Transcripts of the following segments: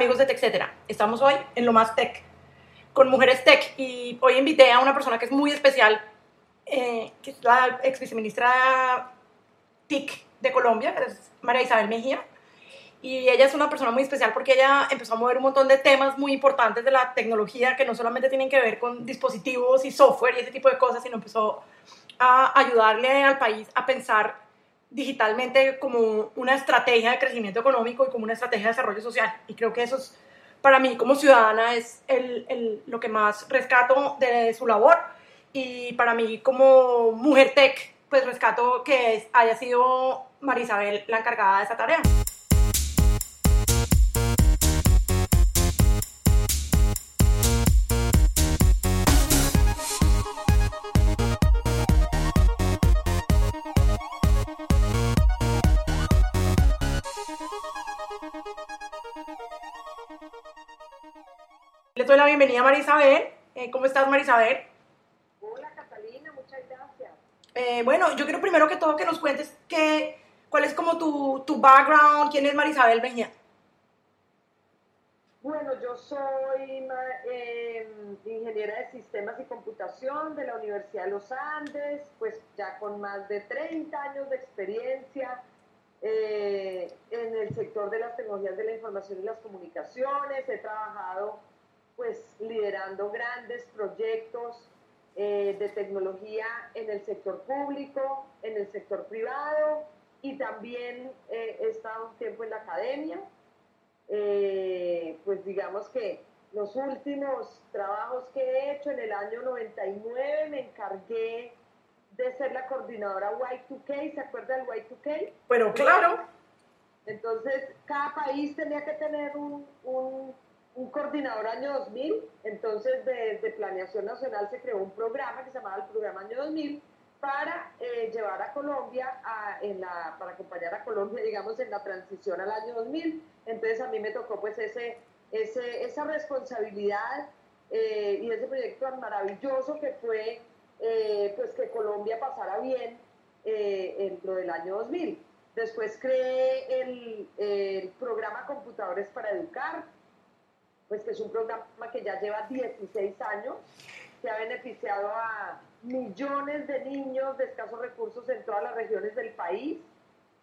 amigos de TechCetera. Estamos hoy en lo más tech, con mujeres tech, y hoy invité a una persona que es muy especial, eh, que es la ex viceministra TIC de Colombia, que es María Isabel Mejía. Y ella es una persona muy especial porque ella empezó a mover un montón de temas muy importantes de la tecnología que no solamente tienen que ver con dispositivos y software y ese tipo de cosas, sino empezó a ayudarle al país a pensar digitalmente como una estrategia de crecimiento económico y como una estrategia de desarrollo social. Y creo que eso es, para mí como ciudadana es el, lo que más rescato de su labor. Y para mí como mujer tech, pues rescato que haya sido Marisabel la encargada de esa tarea. Doy la bienvenida a Marisabel. Eh, ¿Cómo estás, Marisabel? Hola, Catalina, muchas gracias. Eh, bueno, yo quiero primero que todo que nos cuentes que, cuál es como tu, tu background, quién es Marisabel Mejía. Bueno, yo soy eh, ingeniera de sistemas y computación de la Universidad de los Andes, pues ya con más de 30 años de experiencia eh, en el sector de las tecnologías de la información y las comunicaciones. He trabajado pues liderando grandes proyectos eh, de tecnología en el sector público, en el sector privado y también eh, he estado un tiempo en la academia. Eh, pues digamos que los últimos trabajos que he hecho en el año 99 me encargué de ser la coordinadora Y2K, ¿se acuerda del Y2K? Bueno, claro. Entonces, cada país tenía que tener un, un un coordinador año 2000, entonces desde Planeación Nacional se creó un programa que se llamaba el Programa Año 2000 para eh, llevar a Colombia, a, en la, para acompañar a Colombia, digamos, en la transición al año 2000. Entonces a mí me tocó pues ese, ese, esa responsabilidad eh, y ese proyecto tan maravilloso que fue eh, pues que Colombia pasara bien dentro del año 2000. Después creé el programa Computadores para Educar, pues que es un programa que ya lleva 16 años, que ha beneficiado a millones de niños de escasos recursos en todas las regiones del país.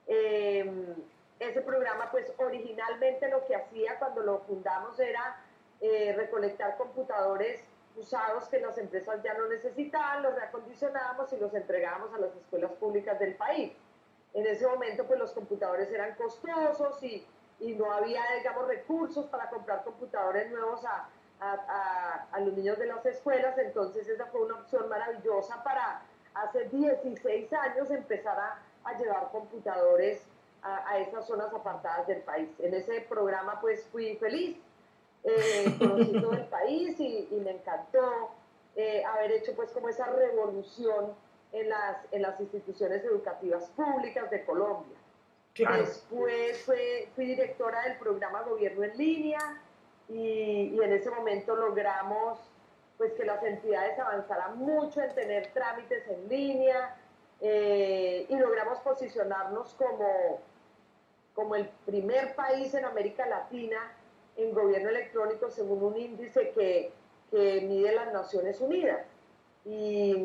Em, ese programa, pues originalmente lo que hacía cuando lo fundamos era eh, recolectar computadores usados que las empresas ya no necesitaban, los reacondicionábamos y los entregábamos a las escuelas públicas del país. En ese momento, pues los computadores eran costosos y y no había, digamos, recursos para comprar computadores nuevos a, a, a, los niños de las escuelas, entonces esa fue una opción maravillosa para hace 16 años empezar a, llevar computadores a, esas zonas apartadas del país. En ese programa pues fui feliz, eh, conocí todo el país y, y me encantó eh, haber hecho pues como esa revolución en las, en las instituciones educativas públicas de Colombia. Después fui directora del programa Gobierno en Línea y, en ese momento logramos pues que las entidades avanzaran mucho en tener trámites en línea eh, y logramos posicionarnos como, como el primer país en América Latina en gobierno electrónico según un índice que, que mide las Naciones Unidas. Y,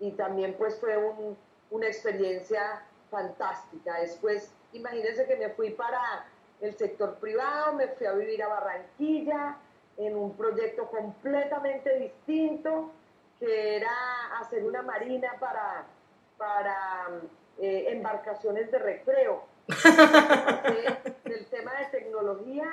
y también pues fue un, una experiencia fantástica. Después, imagínense que me fui para el sector privado, me fui a vivir a Barranquilla en un proyecto completamente distinto, que era hacer una marina para, para eh, embarcaciones de recreo. del tema de tecnología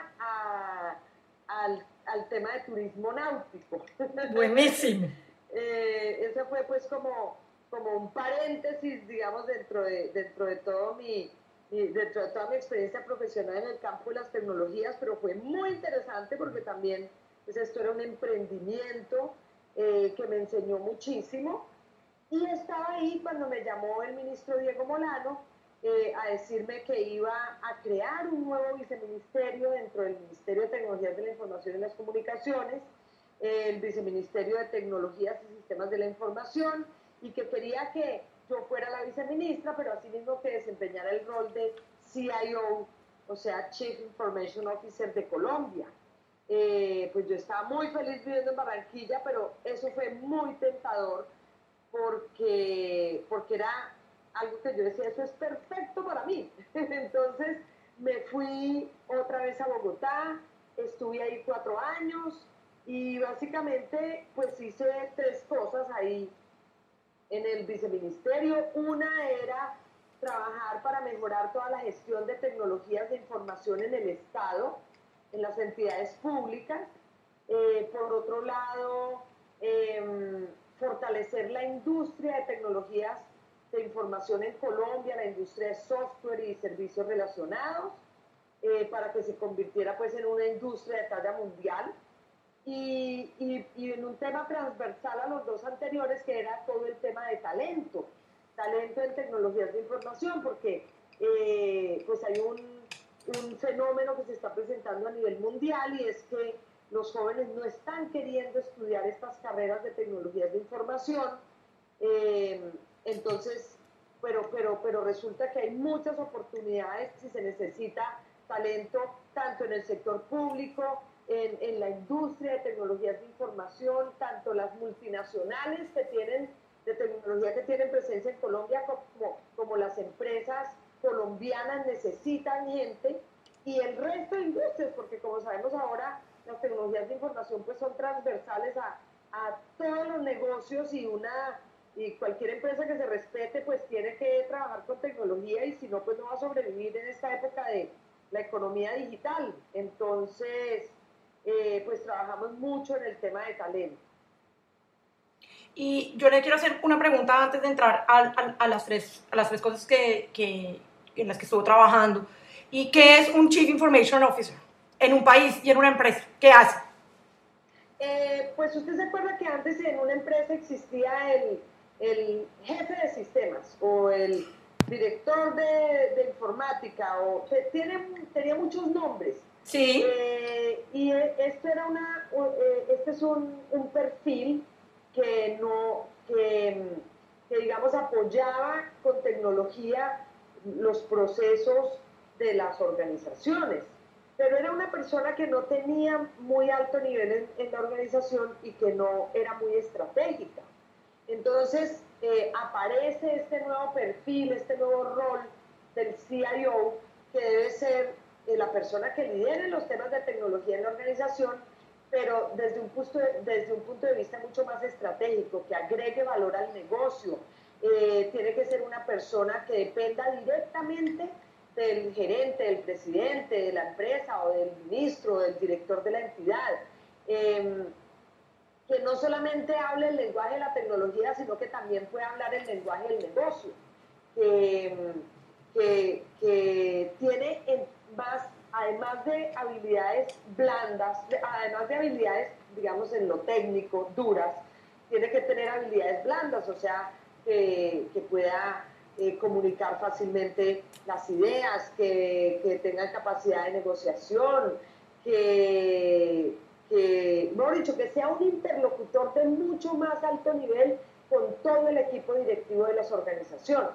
al, al, tema de turismo náutico. Buenísimo. eh, ese fue pues como como un paréntesis, digamos, dentro de, dentro de todo mi, dentro de toda mi experiencia profesional en el campo de las tecnologías, pero fue muy interesante porque también pues esto era un emprendimiento eh, que me enseñó muchísimo. Y estaba ahí cuando me llamó el ministro Diego Molano eh, a decirme que iba a crear un nuevo viceministerio dentro del Ministerio de Tecnologías de la Información y las Comunicaciones, el viceministerio de Tecnologías y Sistemas de la Información, y que quería que yo fuera la viceministra, pero asimismo que desempeñara el rol de CIO o sea, Chief Information Officer de Colombia. Eh, pues yo estaba muy feliz viviendo en Barranquilla, pero eso fue muy tentador porque, porque era algo que yo decía, eso es perfecto para mí. Entonces me fui otra vez a Bogotá, estuve ahí cuatro años y básicamente pues hice tres cosas ahí en el viceministerio. Una era trabajar para mejorar toda la gestión de tecnologías de información en el Estado, en las entidades públicas. Eh, por otro lado, em, fortalecer la industria de tecnologías de información en Colombia, la industria de software y servicios relacionados, eh, para que se convirtiera pues en una industria de talla mundial. Y, y, en un tema transversal a los dos anteriores, que era todo el tema de talento, talento en tecnologías de información, porque eh, pues hay un, un fenómeno que se está presentando a nivel mundial y es que los jóvenes no están queriendo estudiar estas carreras de tecnologías de información. Eh, entonces, pero, pero, pero resulta que hay muchas oportunidades si se necesita talento tanto en el sector público, en, en, la industria de tecnologías de información, tanto las multinacionales que tienen de tecnología que tienen presencia en Colombia como, como las empresas colombianas necesitan gente y el resto de industrias, porque como sabemos ahora las tecnologías de información pues son transversales a, a todos los negocios y una y cualquier empresa que se respete pues tiene que trabajar con tecnología y si no pues no va a sobrevivir en esta época de la economía digital. Entonces, eh, pues trabajamos mucho en el tema de talento. Y yo le quiero hacer una pregunta antes de entrar a, a, las, tres, a las tres cosas que, que, en las que estuvo trabajando. ¿Y qué es un Chief Information Officer en un país y en una empresa? ¿Qué hace? Eh, pues usted se acuerda que antes en una empresa existía el, el jefe de sistemas o el director de, informática o tiene, tenía muchos nombres. Sí. Eh, y esto era una, eh, este es un, un, perfil que no, que, que, digamos apoyaba con tecnología los procesos de las organizaciones. Pero era una persona que no tenía muy alto nivel en, en la organización y que no era muy estratégica. Entonces eh, aparece este nuevo perfil, este nuevo rol del CIO, que debe ser eh, la persona que lidere los temas de tecnología en la organización, pero desde un, punto de, desde un punto de vista mucho más estratégico, que agregue valor al negocio. Eh, tiene que ser una persona que dependa directamente del gerente, del presidente, de la empresa o del ministro, del director de la entidad. Em, que no solamente hable el lenguaje de la tecnología, sino que también puede hablar el lenguaje del negocio, que, tiene más, además de habilidades blandas, además de habilidades, digamos, en lo técnico, duras, tiene que tener habilidades blandas, o sea, que, pueda eh, comunicar fácilmente las ideas, que, tenga capacidad de negociación, que que, dicho, que sea un interlocutor de mucho más alto nivel con todo el equipo directivo de las organizaciones.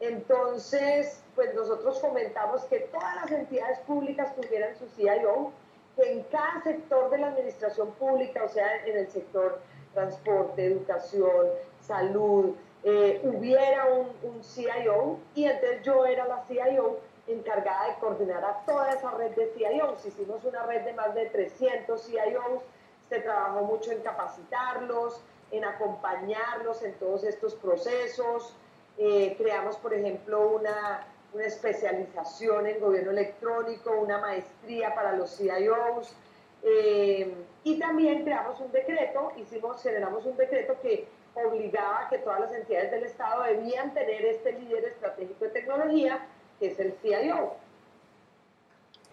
Entonces, pues nosotros fomentamos que todas las entidades públicas tuvieran su CIO, que en cada sector de la administración pública, o sea, en el sector transporte, educación, salud, eh, hubiera un, CIO y entonces yo era la CIO encargada de coordinar a toda esa red de CIOs. Hicimos una red de más de 300 CIOs, se trabajó mucho en capacitarlos, en acompañarlos en todos estos procesos. Eh, creamos, por ejemplo, una, una, especialización en gobierno electrónico, una maestría para los CIOs. Eh, y también creamos un decreto, hicimos, generamos un decreto que obligaba a que todas las entidades del Estado debían tener este líder estratégico de tecnología que es el CIO.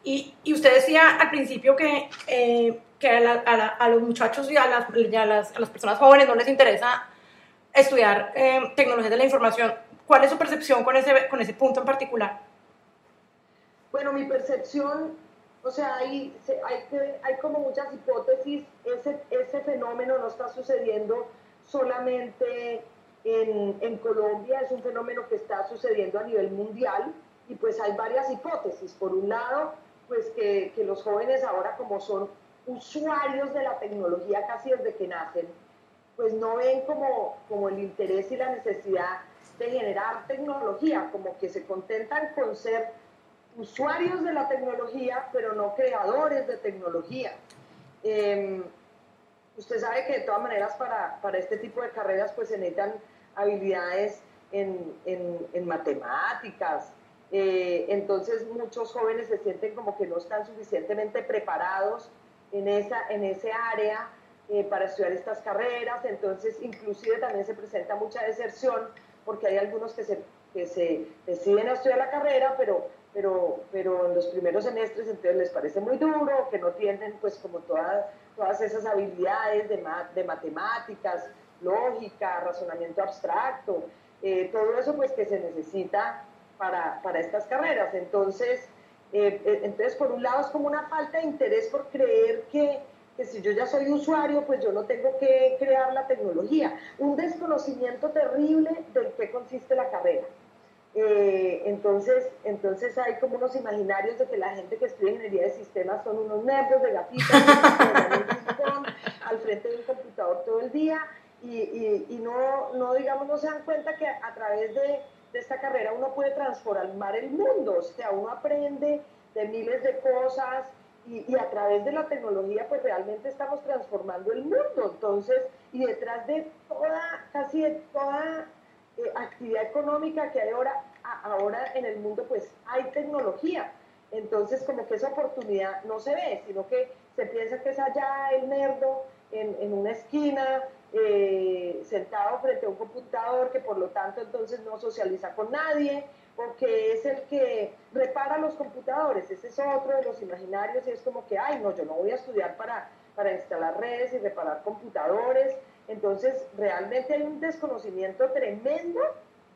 Y, y usted decía al principio que, eh, que a, los muchachos y, a las, las, a las, personas jóvenes no les interesa estudiar eh, de la información. ¿Cuál es su percepción con ese, con ese punto en particular? Bueno, mi percepción, o sea, hay, hay, hay como muchas hipótesis. Ese, ese fenómeno no está sucediendo solamente en, en, Colombia, es un fenómeno que está sucediendo a nivel mundial. y pues hay varias hipótesis. Por un lado, pues que, que los jóvenes ahora como son usuarios de la tecnología casi desde que nacen, pues no ven como, como el interés y la necesidad generar tecnología, como que se contentan con ser usuarios de la tecnología, pero no creadores de tecnología. Em, usted sabe que de todas maneras para, para, este tipo de carreras pues se necesitan habilidades en, en, en matemáticas, eh, entonces muchos jóvenes se sienten como que no están suficientemente preparados en, esa, en ese área eh, para estudiar estas carreras, entonces inclusive también se presenta mucha deserción porque hay algunos que se, que se deciden a estudiar la carrera, pero, pero, pero en los primeros semestres entonces les parece muy duro, que no tienen pues como todas, todas esas habilidades de, de matemáticas, lógica, razonamiento abstracto, eh, todo eso pues que se necesita para, para estas carreras. Entonces, eh, eh, entonces, por un lado es como una falta de interés por creer que, que, si yo ya soy usuario, pues yo no tengo que crear la tecnología. Un desconocimiento terrible del qué consiste la carrera. Eh, entonces, entonces hay como unos imaginarios de que la gente que estudia ingeniería de sistemas son unos nervios de gatitas al frente de un computador todo el día y, y, y no, no, digamos, no se dan cuenta que a través de de esta carrera uno puede transformar el mundo, o sea, uno aprende de miles de cosas y, a través de la tecnología pues realmente estamos transformando el mundo. Entonces, y detrás de toda, casi de toda eh, actividad económica que hay ahora, ahora en el mundo pues hay tecnología. Entonces, como que esa oportunidad no se ve, sino que se piensa que es allá el nerdo en, en una esquina eh, sentado frente a un computador que por lo tanto entonces no socializa con nadie o que es el que repara los computadores. Ese es otro de los imaginarios y es como que, ay, no, yo no voy a estudiar para, para instalar redes y reparar computadores. Entonces, realmente hay un desconocimiento tremendo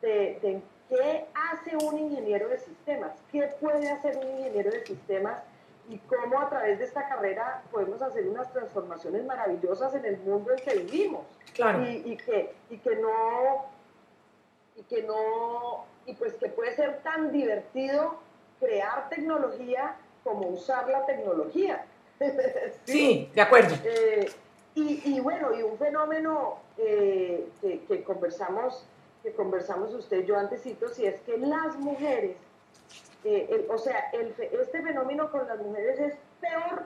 de, de qué hace un ingeniero de sistemas, qué puede hacer un ingeniero de sistemas y cómo a través de esta carrera podemos hacer unas transformaciones maravillosas en el mundo en que vivimos. Claro. Y, que, y que no, y que no, y pues que puede ser tan divertido crear tecnología como usar la tecnología. ¿Sí? de acuerdo. Eh, y, y, bueno, y un fenómeno eh, que, que, conversamos, que conversamos usted y yo antesito, si es que las mujeres eh, o sea, este fenómeno con las mujeres es peor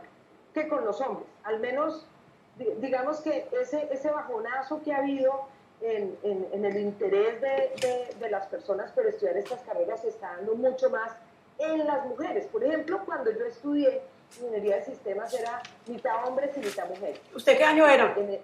que con los hombres. Al menos, digamos que ese, ese bajonazo que ha habido en, en, el interés de, de, las personas por estudiar estas carreras se está dando mucho más en las mujeres. Por ejemplo, cuando yo estudié ingeniería de sistemas era mitad hombres y mitad mujeres. ¿Usted qué año era? En,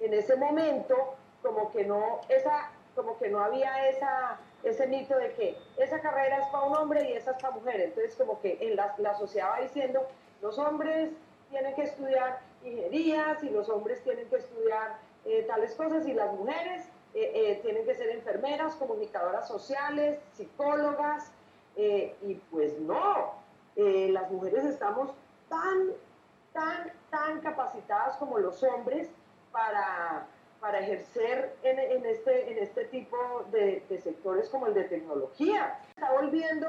en ese momento, como que no, esa, como que no había esa ese mito de que esa carrera es para un hombre y esa es para mujer. Entonces, como que en la, la sociedad va diciendo, los hombres tienen que estudiar ingenierías y los hombres tienen que estudiar eh, tales cosas y las mujeres eh, eh, tienen que ser enfermeras, comunicadoras sociales, psicólogas. y pues no, las mujeres estamos tan, tan, tan capacitadas como los hombres para para ejercer en, este, en este tipo de, sectores como el de tecnología. Está volviendo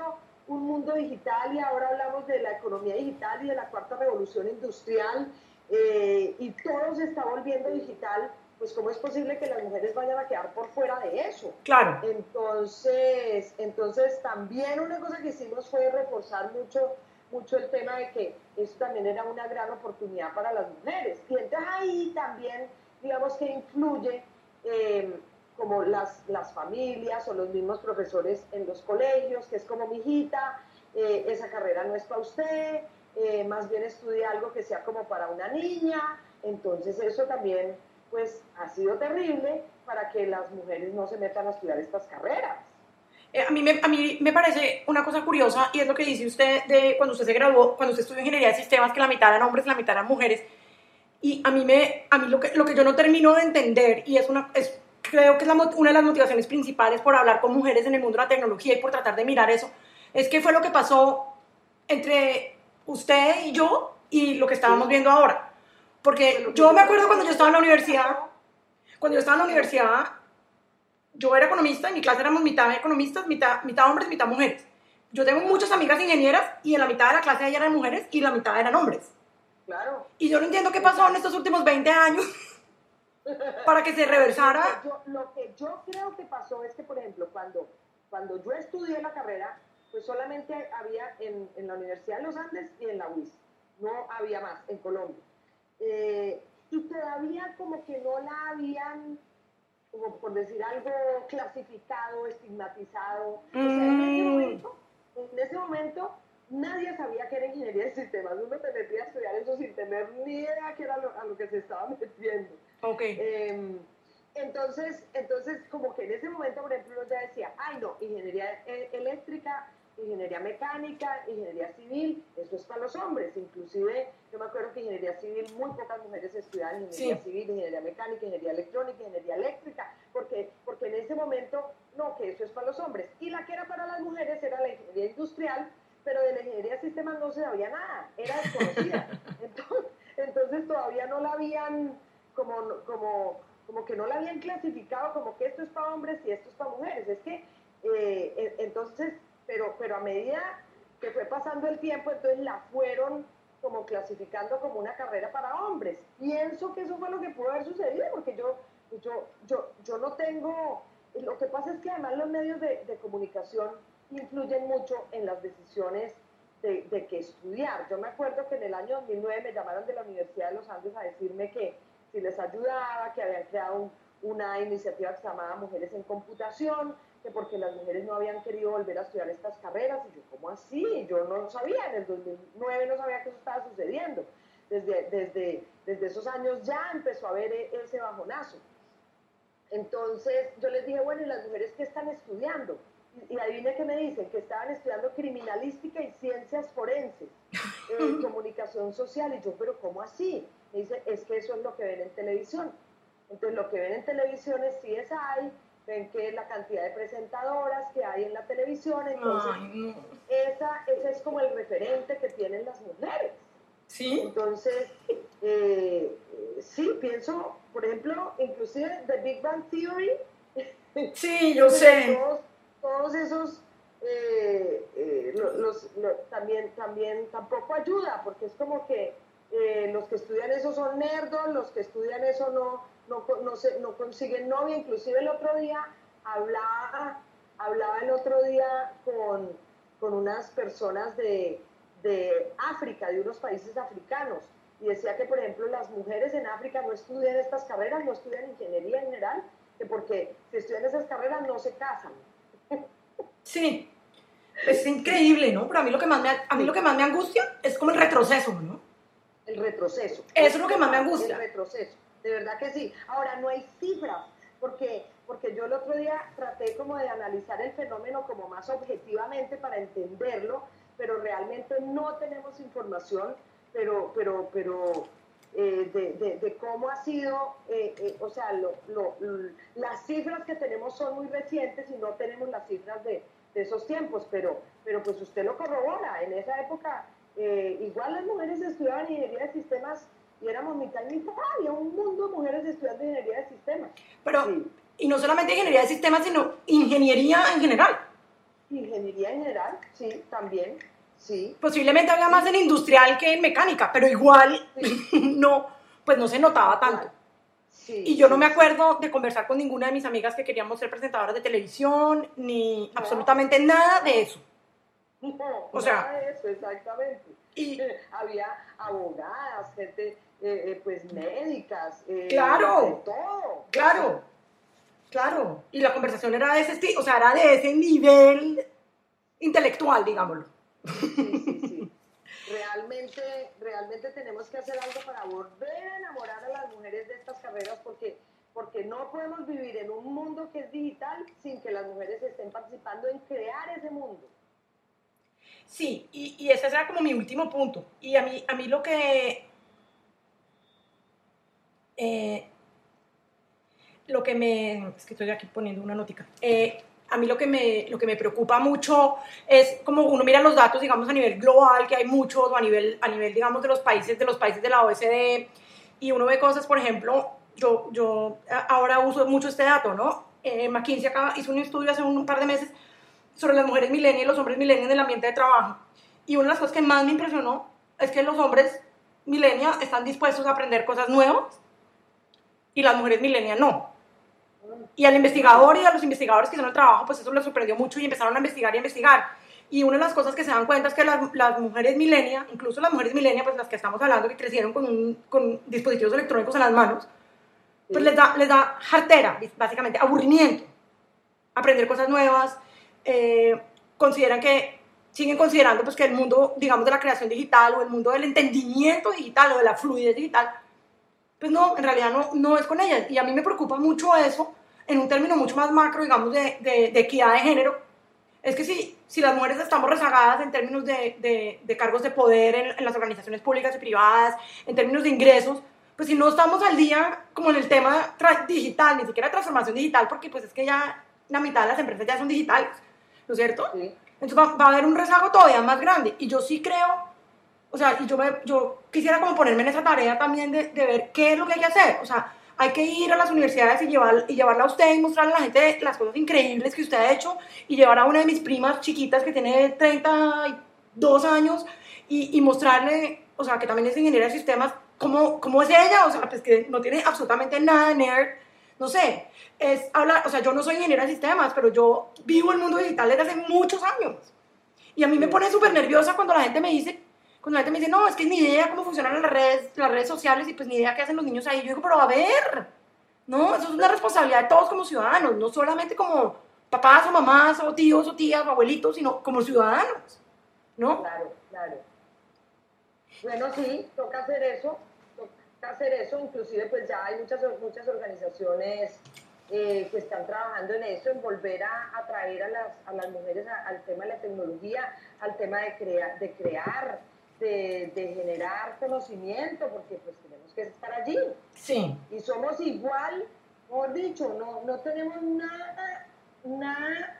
un mundo digital y ahora hablamos de la economía digital y de la cuarta revolución industrial y todo se está volviendo digital, pues cómo es posible que las mujeres vayan a quedar por fuera de eso. Claro. Entonces, entonces también una cosa que hicimos fue reforzar mucho mucho el tema de que eso también era una gran oportunidad para las mujeres. Y entonces ahí también digamos que influye eh, como las, las familias o los mismos profesores en los colegios, que es como mi hijita, eh, esa carrera no es para usted, eh, más bien estudia algo que sea como para una niña, entonces eso también pues ha sido terrible para que las mujeres no se metan a estudiar estas carreras. a, mí me, a mí me parece una cosa curiosa y es lo que dice usted de cuando usted se graduó, cuando usted estudió ingeniería de sistemas, que la mitad eran hombres y la mitad eran mujeres. Y a mí, me, a mí lo, que, lo que yo no termino de entender, y es una, es, creo que es la, una de las motivaciones principales por hablar con mujeres en el mundo de la tecnología y por tratar de mirar eso, es que fue lo que pasó entre usted y yo y lo que estábamos viendo ahora. Porque yo me acuerdo cuando yo estaba en la universidad, cuando yo estaba en la universidad, yo era economista, en mi clase éramos mitad economistas, mitad, mitad hombres, mitad mujeres. yo tengo muchas amigas ingenieras y en la mitad de la clase eran mujeres y la mitad eran hombres. Claro. Y yo no entiendo qué pasó en estos últimos 20 años para que se reversara. Yo- lo que yo creo que pasó es que, por ejemplo, cuando, cuando yo estudié la carrera, pues solamente había en, en la Universidad de los Andes y en la UIS. No había más en Colombia. Eh, y todavía como que no la habían, como por decir algo, clasificado, estigmatizado. O sea, en ese Mm. momento, en ese momento nadie sabía que era ingeniería de sistemas. Uno te metía a estudiar eso sin tener ni idea qué era lo- a lo que se estaba metiendo. Ok. Eh, entonces, entonces, como que en ese momento, por ejemplo, uno ya decía, ay no, ingeniería e- eléctrica, ingeniería mecánica, ingeniería civil, eso es para los hombres. Inclusive, yo me acuerdo que ingeniería civil, muy pocas mujeres estudiaban ingeniería Sí. civil, ingeniería mecánica, ingeniería electrónica, ingeniería eléctrica, porque, porque en ese momento, no, que eso es para los hombres. Y la que era para las mujeres era la ingeniería industrial, pero de la ingeniería de sistemas no se sabía nada, era desconocida. Entonces, entonces todavía no la habían como, como, como que no la habían clasificado como que esto es para hombres y esto es para mujeres. Es que, eh, en- entonces, pero, pero a medida que fue pasando el tiempo, entonces la fueron como clasificando como una carrera para hombres. Pienso que eso fue lo que pudo haber sucedido, porque yo, yo, yo, yo no tengo, lo que pasa es que además los medios de, comunicación influyen mucho en las decisiones de, de qué estudiar. Yo me acuerdo que en el año 2009 me llamaron de la Universidad de los Andes a decirme que si les ayudaba, que habían creado un- una iniciativa que se llamaba Mujeres en Computación, que porque las mujeres no habían querido volver a estudiar estas carreras. Y yo, ¿cómo así? Yo no lo sabía, en el 2009 no sabía que eso estaba sucediendo. Desde, desde, desde esos años ya empezó a haber ese bajonazo. Entonces yo les dije, bueno, ¿y las mujeres qué están estudiando? Y, y adivine qué me dicen, que estaban estudiando criminalística y ciencias forenses, eh, comunicación social. Y yo, pero ¿cómo así? Me dice, es que eso es lo que ven en televisión. Entonces lo que ven en televisión es CSI, ven que la cantidad de presentadoras que hay en la televisión, entonces Ay, no. esa, ese es como el referente que tienen las mujeres. ¿Sí? Entonces, eh, sí, pienso, por ejemplo, inclusive The Big Bang Theory, Sí, yo sé. todos, todos esos, eh, eh, lo- los, lo- también, también tampoco ayuda, porque es como que eh, los que estudian eso son nerdos, los que estudian eso no, no, no, se- no consiguen novia, inclusive el otro día hablaba, hablaba el otro día con, con unas personas de, de África, de unos países africanos, y decía que, por ejemplo, las mujeres en África no estudian estas carreras, no estudian ingeniería en general, que porque si estudian esas carreras no se casan. Sí. Es increíble, ¿no? Pero a mí lo que más me, a mí lo que más me angustia es como el retroceso, ¿no? El retroceso. Eso es lo que más me angustia. El retroceso, de verdad que sí. Ahora, no hay cifras, porque, porque yo el otro día traté como de analizar el fenómeno como más objetivamente para entenderlo, pero realmente no tenemos información, pero, pero, pero eh, de, de- de cómo ha sido, eh, eh, o sea, lo- lo- las cifras que tenemos son muy recientes y no tenemos las cifras de, de esos tiempos, pero, pero pues usted lo corrobora, en esa época igual las mujeres estudiaban ingeniería de sistemas y éramos mitad y mitad, había un mundo de mujeres estudiando ingeniería de sistemas. Pero, Sí. y no solamente ingeniería de sistemas, sino ingeniería en general. Ingeniería en general, sí, también, sí. Posiblemente había más en industrial que en mecánica, pero igual no, pues no se notaba tanto. Sí, Y yo no me acuerdo de conversar con ninguna de mis amigas que queríamos ser presentadoras de televisión, ni No. absolutamente nada de eso. No, O sea- nada de eso, exactamente. Y Había abogadas, gente, eh, eh, pues médicas, eh, Claro. de todo. claro, claro. Y la conversación era de ese o sea, era de ese nivel intelectual, digámoslo. Sí, sí, sí. Realmente, realmente tenemos que hacer algo para volver a enamorar a las mujeres de estas carreras porque, porque no podemos vivir en un mundo que es digital sin que las mujeres estén participando en crear ese mundo. Sí, y, y ese era como mi último punto. Y a mí, a mí lo que... eh, lo que me... Es que estoy aquí poniendo una notica. Eh, a mí lo que, me, lo que me preocupa mucho es como uno mira los datos, digamos, a nivel global, que hay muchos, o a nivel, a nivel digamos, de los países, de los países de la OECD, y uno ve cosas, por ejemplo, yo, yo ahora uso mucho este dato, ¿no? Eh, McKinsey hizo un estudio hace un, par de meses sobre las mujeres milenias y los hombres milenios en el ambiente de trabajo. Y una de las cosas que más me impresionó es que los hombres milenias están dispuestos a aprender cosas nuevas y las mujeres milenias no. Y al investigador y a los investigadores que hicieron el trabajo, pues eso les sorprendió mucho y empezaron a investigar y investigar. Y una de las cosas que se dan cuenta es que las, las mujeres milenias, incluso las mujeres milenias, pues las que estamos hablando, que crecieron con, un, con dispositivos electrónicos en las manos, pues les da, les da jartera, básicamente, aburrimiento. Aprender cosas nuevas, eh, consideran que, siguen considerando pues que el mundo, digamos, de la creación digital o el mundo del entendimiento digital o de la fluidez digital, pues no, en realidad no, no es con ellas. Y a mí me preocupa mucho eso en un término mucho más macro, digamos, de, de, de equidad de género. Es que si, si las mujeres estamos rezagadas en términos de, de cargos de poder en, en las organizaciones públicas y privadas, en términos de ingresos, pues si no estamos al día como en el tema digital, ni siquiera transformación digital, porque pues es que ya la mitad de las empresas ya son digitales, ¿no es cierto? Entonces va, a haber un rezago todavía más grande. Y yo sí creo, o sea, y yo, me, yo quisiera como ponerme en esa tarea también de, de, ver qué es lo que hay que hacer. O sea, hay que ir a las universidades y, llevar, y llevarla a usted y mostrarle a la gente las cosas increíbles que usted ha hecho y llevar a una de mis primas chiquitas que tiene 32 años y, y mostrarle, o sea, que también es ingeniera de sistemas, cómo, cómo es ella, o sea, pues que no tiene absolutamente nada de nerd, no sé, es hablar, o sea, yo no soy ingeniera de sistemas, pero yo vivo el mundo digital desde hace muchos años. Y a mí me pone súper nerviosa cuando la gente me dice, cuando la gente me dice, no, es que ni idea cómo funcionan las redes, las redes sociales y pues ni idea qué hacen los niños ahí. Yo digo, pero a ver, no, eso es una responsabilidad de todos como ciudadanos, no solamente como papás o mamás o tíos o tías o abuelitos, sino como ciudadanos, ¿no? Claro, claro. Bueno, sí, toca hacer eso, hacer eso, inclusive pues ya hay muchas, muchas organizaciones eh, que están trabajando en eso, en volver a atraer a las, a las mujeres al tema de la tecnología, al tema de, crea, de crear, de, de, generar conocimiento, porque pues tenemos que estar allí. Sí. Y somos igual, mejor dicho, no, no tenemos nada, nada,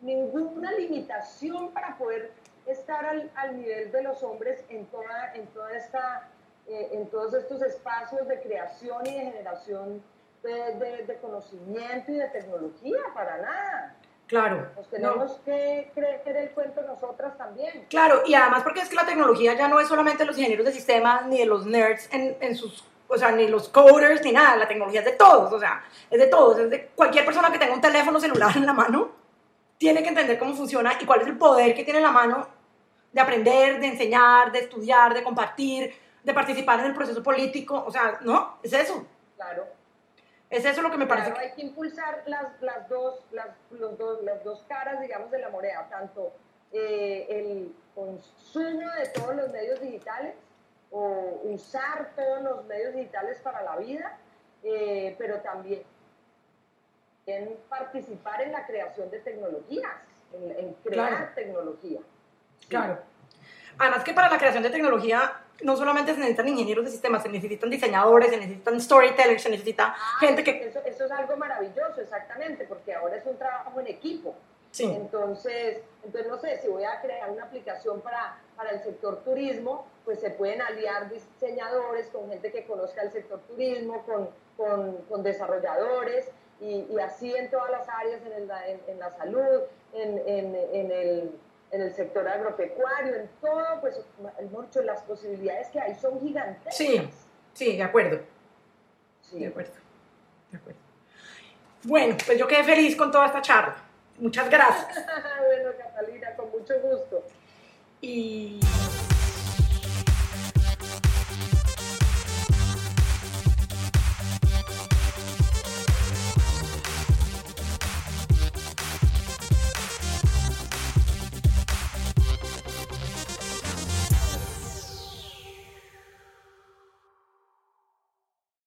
ninguna limitación para poder estar al, al, nivel de los hombres en toda, en toda esta, eh, en todos estos espacios de creación y de generación de, de, de, conocimiento y de tecnología, para nada. Claro. Nos tenemos no. que creer el cuento nosotras también. Claro, y además porque es que la tecnología ya no es solamente de los ingenieros de sistemas ni de los nerds en, en sus o sea, ni los coders ni nada, la tecnología es de todos, o sea, es de todos, es de cualquier persona que tenga un teléfono celular en la mano, tiene que entender cómo funciona y cuál es el poder que tiene en la mano de aprender, de enseñar, de estudiar, de compartir, de participar en el proceso político, o sea, ¿no? Es eso. Claro. Es eso lo que me parece. Claro, hay que impulsar las, las, dos, las, los dos, las dos caras, digamos, de la moneda, tanto eh, el consumo de todos los medios digitales o usar todos los medios digitales para la vida, eh, pero también en participar en la creación de tecnologías, en, en crear Claro. tecnología. Claro. Además que para la creación de tecnología no solamente se necesitan ingenieros de sistemas, se necesitan diseñadores, se necesitan storytellers, se necesita Ah, gente que... Eso, eso es algo maravilloso, exactamente, porque ahora es un trabajo en equipo. Sí, Entonces, entonces, no sé, si voy a crear una aplicación para, para el sector turismo, pues se pueden aliar diseñadores con gente que conozca el sector turismo, con, con, con desarrolladores, y, y, así en todas las áreas, en, el, en, en la salud, en, en, el, en el sector agropecuario, en todo, pues, el mucho, las posibilidades que hay son gigantescas. sí, sí, de acuerdo, Sí. de acuerdo, de acuerdo. Bueno, pues yo quedé feliz con toda esta charla. Muchas gracias. bueno, Catalina, con mucho gusto. Y